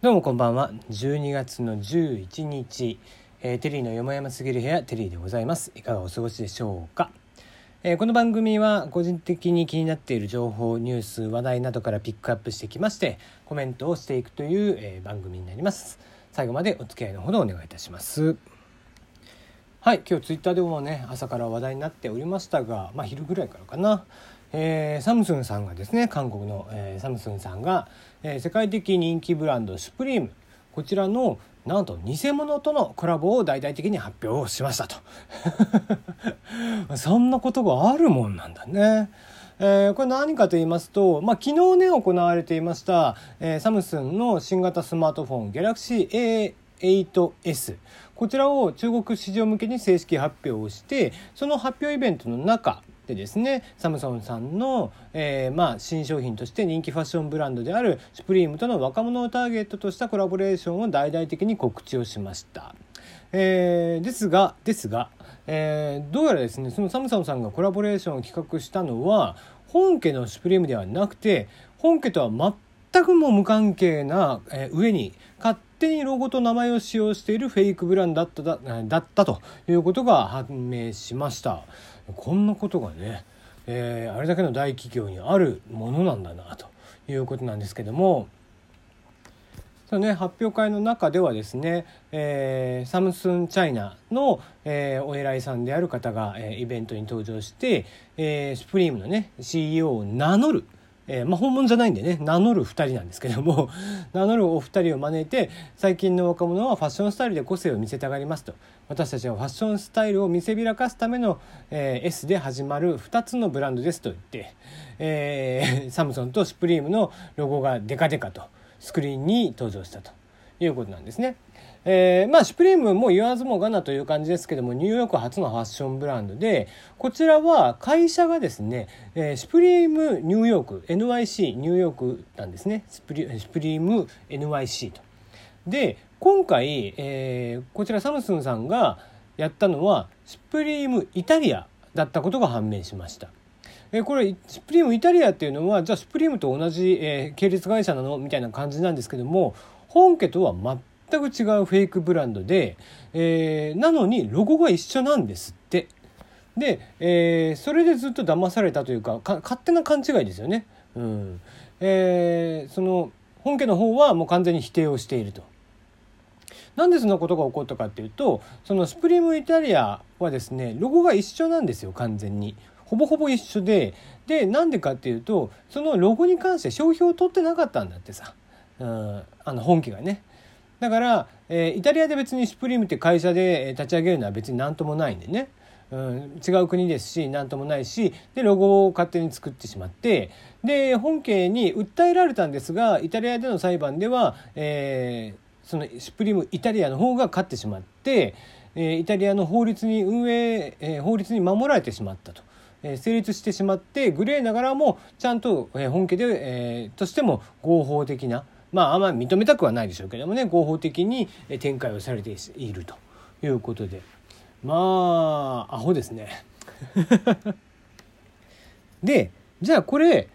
どうもこんばんは。12月の11日、えー、テリーのよもやますぎる部屋テリーでございます。いかがお過ごしでしょうか、えー、この番組は個人的に気になっている情報ニュース話題などからピックアップしてきましてコメントをしていくという、えー、番組になります。最後までお付き合いのほどお願いいたします。はい今日ツイッターでもね朝から話題になっておりましたがまあ昼ぐらいからかな。えー、サムスンさんがですね韓国の、えー、サムスンさんが、えー、世界的人気ブランドシュプリームこちらのなんと偽物とのコラボを大々的に発表しましたと そんなことがあるもんなんだね。えー、これ何かと言いますと、まあ、昨日ね行われていました、えー、サムスンの新型スマートフォン Galaxy A8S こちらを中国市場向けに正式発表をしてその発表イベントの中でですねサムソンさんの、えー、まあ、新商品として人気ファッションブランドであるシュプリームとの若者をターゲットとしたコラボレーションを大々的に告知をしました。えー、ですがですが、えー、どうやらですねそのサムソンさんがコラボレーションを企画したのは本家のシュプリームではなくて本家とは全くも無関係な、えー、上に勝手にロゴと名前を使用しているフェイクブランドだっただだったということが判明しました。こんなことがね、えー、あれだけの大企業にあるものなんだなということなんですけどもそのね、発表会の中ではですね、えー、サムスンチャイナの、えー、お偉いさんである方が、えー、イベントに登場して、えー、スプリームのね CEO を名乗るえー、まあ、本物じゃないんでね名乗る2人なんですけども 名乗るお二人を招いて最近の若者はファッションスタイルで個性を見せたがりますと私たちはファッションスタイルを見せびらかすための、えー、S で始まる2つのブランドですと言って、えー、サムソンとシュプリームのロゴがデカデカとスクリーンに登場したということなんですね。えー、まあシュプリームも言わずもがなという感じですけどもニューヨーク初のファッションブランドでこちらは会社がですね、えー、シュプリームニューヨーク NYC ニューヨークなんですねシュプリシュプリーム NYC と。で今回、えー、こちらサムスンさんがやったのはシュプリームイタリアだったことが判明しました。えこれシュプリームイタリアっていうのはじゃあシュプリームと同じ、えー、系列会社なの？みたいな感じなんですけども本家とは全く違うフェイクブランドで、えー、なのにロゴが一緒なんですって。で、えー、それでずっと騙されたというか勝手な勘違いですよね。うんえー、その本家の方はもう完全に否定をしていると。なんでそんなことが起こったかっていうとそのスプリームイタリアはですねロゴが一緒なんですよ完全に。ほぼほぼ一緒ででなんでかっていうとそのロゴに関して商標を取ってなかったんだってさ、うん、あの本家がね。だから、えー、イタリアで別にシュプリームって会社で立ち上げるのは別に何ともないんでね、うん、違う国ですし何ともないしでロゴを勝手に作ってしまってで本家に訴えられたんですがイタリアでの裁判では、えー、そのシュプリームイタリアの方が勝ってしまって、えー、イタリアの法律に運営、えー、法律に守られてしまったと。え成立してしまってグレーながらもちゃんと、え本家で、えとしても合法的なまああんま認めたくはないでしょうけどもね合法的に展開をされていると。いうことで。まあアホですね。でじゃあこれ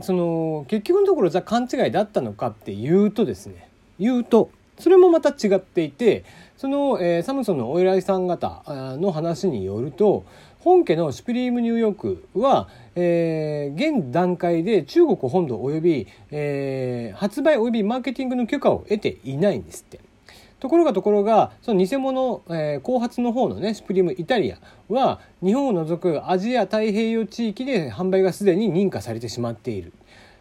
その結局のところじゃあ勘違いだったのかっていうとですね。言うとそれもまた違っていてその、えー、サムソンのお偉いさん方の話によると本家のシュプリームニューヨークは、えー、現段階で中国本土及び、えー、発売及びマーケティングの許可を得ていないんですって。ところがところがその偽物、えー、後発の方のねスプリームイタリアは日本を除くアジア太平洋地域で販売がすでに認可されてしまっている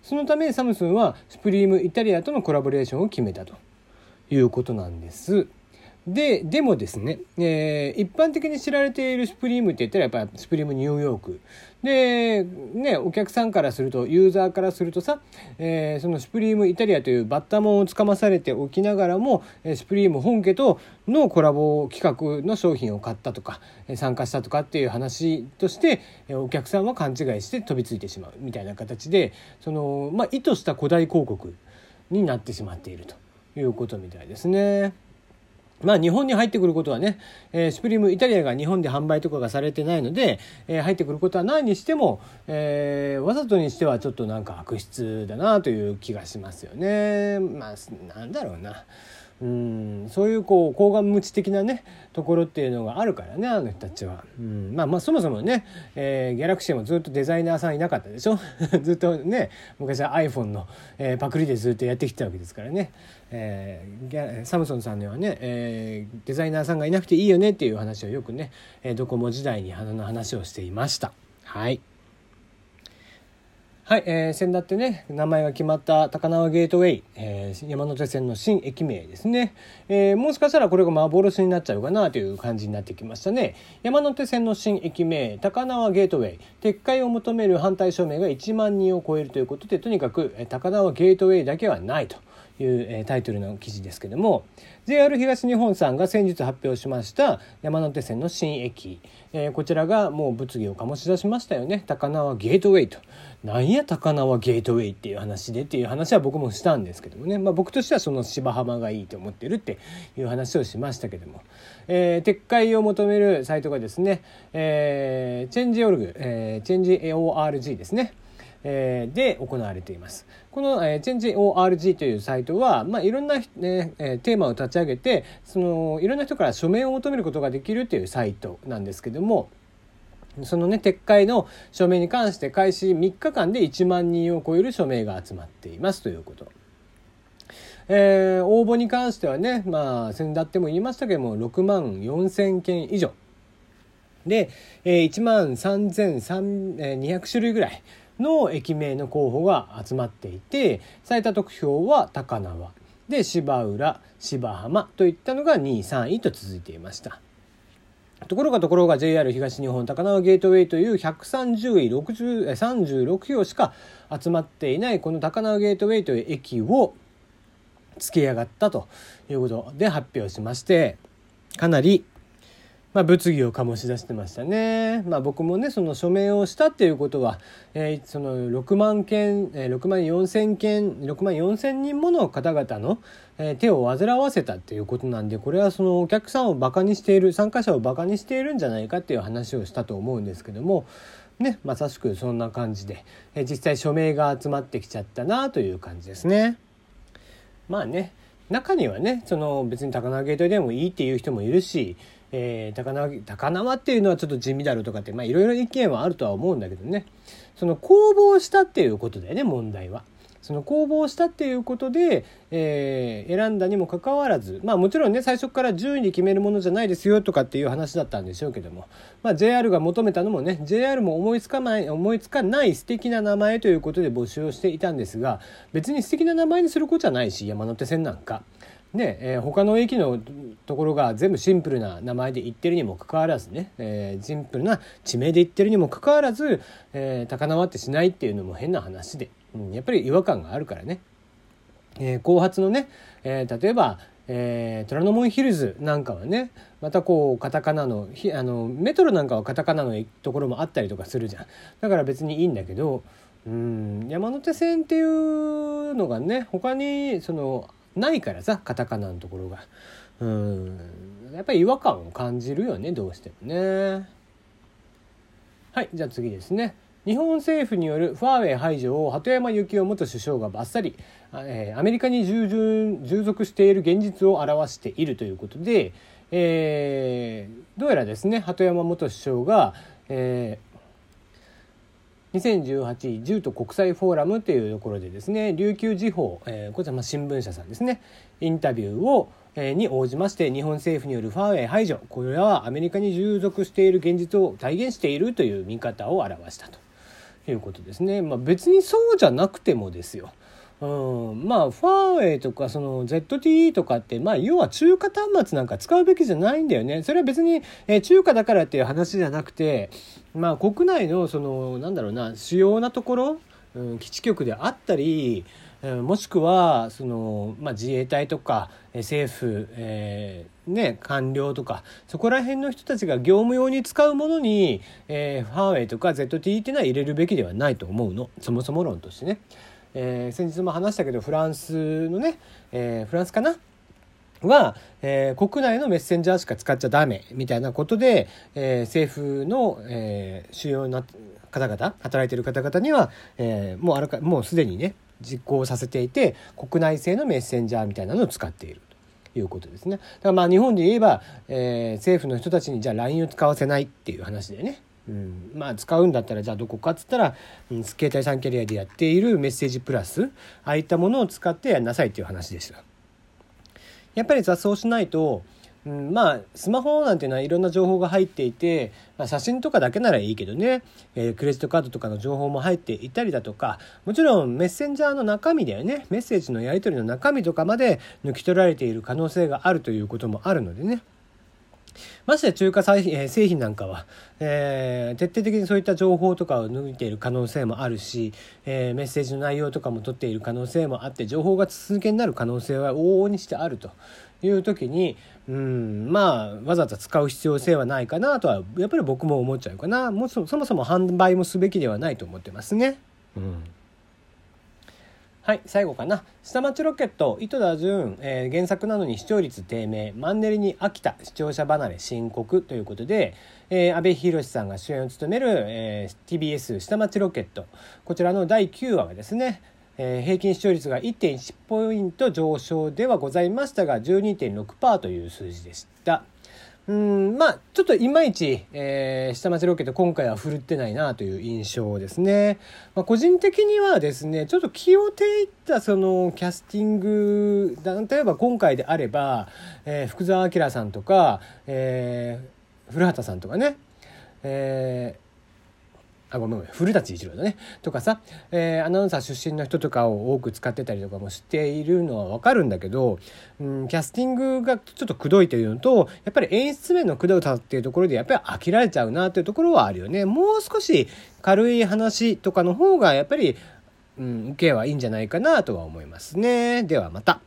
そのためサムスンはスプリームイタリアとのコラボレーションを決めたということなんです。ででもですね、えー、一般的に知られているスプリームって言ったらやっぱりスプリームニューヨークでねお客さんからするとユーザーからするとさ、えー、そのスプリームイタリアというバッタモンをつかまされておきながらもスプリーム本家とのコラボ企画の商品を買ったとか参加したとかっていう話としてお客さんは勘違いして飛びついてしまうみたいな形でその、まあ、意図した古代広告になってしまっているということみたいですね。まあ日本に入ってくることはね、えー、スプリームイタリアが日本で販売とかがされてないので、えー、入ってくることはないにしても、えー、わざとにしてはちょっとなんか悪質だなという気がしますよね。まあなんだろうな。うん。そういうこう高顔無知的なねところっていうのがあるからねあの人たちは、うん、まあまあそもそもね、えー、ギャラクシーもずっとデザイナーさんいなかったでしょ？ずっとね昔は iPhone の、えー、パクリでずっとやってきたわけですからね、えー、サムソンさんにはね、えー、デザイナーさんがいなくていいよねっていう話をよくね、え、ドコモ時代に花の話をしていました。はい。はい、えー、先だってね、名前が決まった高輪ゲートウェイ、えー、山手線の新駅名ですね。えー、もしかしたらこれが幻になっちゃうかなという感じになってきましたね。山手線の新駅名、高輪ゲートウェイ、撤回を求める反対署名が1万人を超えるということで、とにかく、高輪ゲートウェイだけはないと。いう、えタイトルの記事ですけども JR 東日本さんが先日発表しました山手線の新駅、え、こちらがもう物議を醸し出しましたよね。高輪ゲートウェイと。なんや高輪ゲートウェイっていう話でっていう話は僕もしたんですけどもね、まあ、僕としてはその芝浜がいいと思ってるっていう話をしましたけども、えー、撤回を求めるサイトがですね、えー、チェンジオルグ、えー、チェンジ ORG ですね。えー、で行われています。この、えー、チェンジ ORG というサイトは、まあ、いろんな、ねえー、テーマを立ち上げてそのいろんな人から署名を求めることができるというサイトなんですけどもそのね撤回の署名に関して開始3日間で1万人を超える署名が集まっていますということ。えー、応募に関してはね、まあ、先だっても言いましたけども、6万4千件以上。で、えー、1万3200種類ぐらいの駅名の候補が集まっていて最多得票は高輪で芝浦芝浜といったのが2位3位と続いていました。ところがところが JR 東日本高輪ゲートウェイという130位60 36票しか集まっていないこの高輪ゲートウェイという駅をつけやがったということで発表しましてかなりまあ、物議を醸し出してましたね。まあ、僕もねその署名をしたっていうことは、えー、その6万件、えー、6万4千件6万4千人もの方々の、えー、手を煩わせたっていうことなんでこれはそのお客さんをバカにしている参加者をバカにしているんじゃないかっていう話をしたと思うんですけども。ね、まさしくそんな感じで、え実際署名が集まってきちゃったなという感じですね。まあね中にはねその別に高輪ゲートでもいいっていう人もいるしえー、高輪っていうのはちょっと地味だろうとかっていろいろ意見はあるとは思うんだけどねその公募したっていうことだよね問題は。その公募したっていうことで、えー、選んだにもかかわらずまあもちろんね最初から10位に決めるものじゃないですよとかっていう話だったんでしょうけども、まあ、JR が求めたのもね JR も思いつかない思いつかない素敵な名前ということで募集をしていたんですが別に素敵な名前にすることじゃないし山手線なんか。ねえー、他の駅のところが全部シンプルな名前で言ってるにもかかわらずね、えー、シンプルな地名で言ってるにもかかわらず、えー、高輪ってしないっていうのも変な話で、うん、やっぱり違和感があるからね、えー、後発のね、えー、例えば、えー、虎ノ門ヒルズなんかはねまたこうカタカナのあのメトロなんかはカタカナのところもあったりとかするじゃん。だから別にいいんだけどうん山手線っていうのがね他にそのないからさカタカナのところが。うん。やっぱり違和感を感じるよねどうしてもね。はいじゃあ次ですね。日本政府によるファーウェイ排除を鳩山幸夫元首相がバッサリ、えー、アメリカに従従属している現実を表しているということで、えー、どうやらですね鳩山元首相が、え2018ジュート国際フォーラムというところでですね琉球時報、えー、こちらま新聞社さんですねインタビューを、えー、に応じまして日本政府によるファーウェイ排除これはアメリカに従属している現実を体現しているという見方を表したということですね。まあ、別にそうじゃなくてもですよ。うん、まあファーウェイとかその ZTE とかってまあ要は中華端末なんか使うべきじゃないんだよね。それは別に、え中華だからっていう話じゃなくてまあ国内のそのなんだろうな主要なところ、うん、基地局であったりもしくはその、まあ、自衛隊とか政府、えー、ね、官僚とかそこら辺の人たちが業務用に使うものに、えー、ファーウェイとか ZTE っていうのは入れるべきではないと思うの。そもそも論としてね。えー、先日も話したけどフランスのね、えー、フランスかな？は、えー、国内のメッセンジャーしか使っちゃダメみたいなことで、えー、政府の、えー、主要な方々働いてる方々には、えー、もうあらかもうすでにね実行させていて国内製のメッセンジャーみたいなのを使っているということですね。だからまあ日本で言えば、えー、政府の人たちにじゃあ LINE を使わせないっていう話でね。うん、まあ使うんだったらじゃあどこかっつったら、うん、携帯3キャリアでやっているメッセージプラスああいったものを使ってやんなさいっていう話ですやっぱり雑草しないとうん、まあスマホなんていうのはいろんな情報が入っていて、まあ、写真とかだけならいいけどね、えー、クレジットカードとかの情報も入っていたりだとかもちろんメッセンジャーの中身だよね。メッセージのやり取りの中身とかまで抜き取られている可能性があるということもあるのでね。まして中華製品なんかは、えー、徹底的にそういった情報とかを抜いている可能性もあるし、えー、メッセージの内容とかも取っている可能性もあって情報が続けになる可能性は往々にしてあるという時にうんまあわざわざ使う必要性はないかなとはやっぱり僕も思っちゃうかなもそもそも販売もすべきではないと思ってますね。うんはい最後かな。下町ロケット井戸田潤、えー、原作なのに視聴率低迷。マンネリに飽きた。視聴者離れ深刻ということで、えー、阿部寛さんが主演を務める、えー、TBS 下町ロケット。こちらの第9話がですねえー、平均視聴率が1.1ポイント上昇ではございましたが12.6%という数字でした。うんまあちょっといまいち、えー、下町ロケット今回は振るってないなという印象ですね。まあ、個人的にはですねちょっと気をていったそのキャスティング例えば今回であれば、えー、福澤明さんとか、えー、古畑さんとかね、えーあ、ごめんごめん、古舘一郎だね。とかさ、えー、アナウンサー出身の人とかを多く使ってたりとかもしているのはわかるんだけど、うん、キャスティングがちょっとくどいというのと、やっぱり演出面のくどさっていうところでやっぱり飽きられちゃうなっていうところはあるよね。もう少し軽い話とかの方がやっぱり、うん、受けはいいんじゃないかなとは思いますね。ではまた。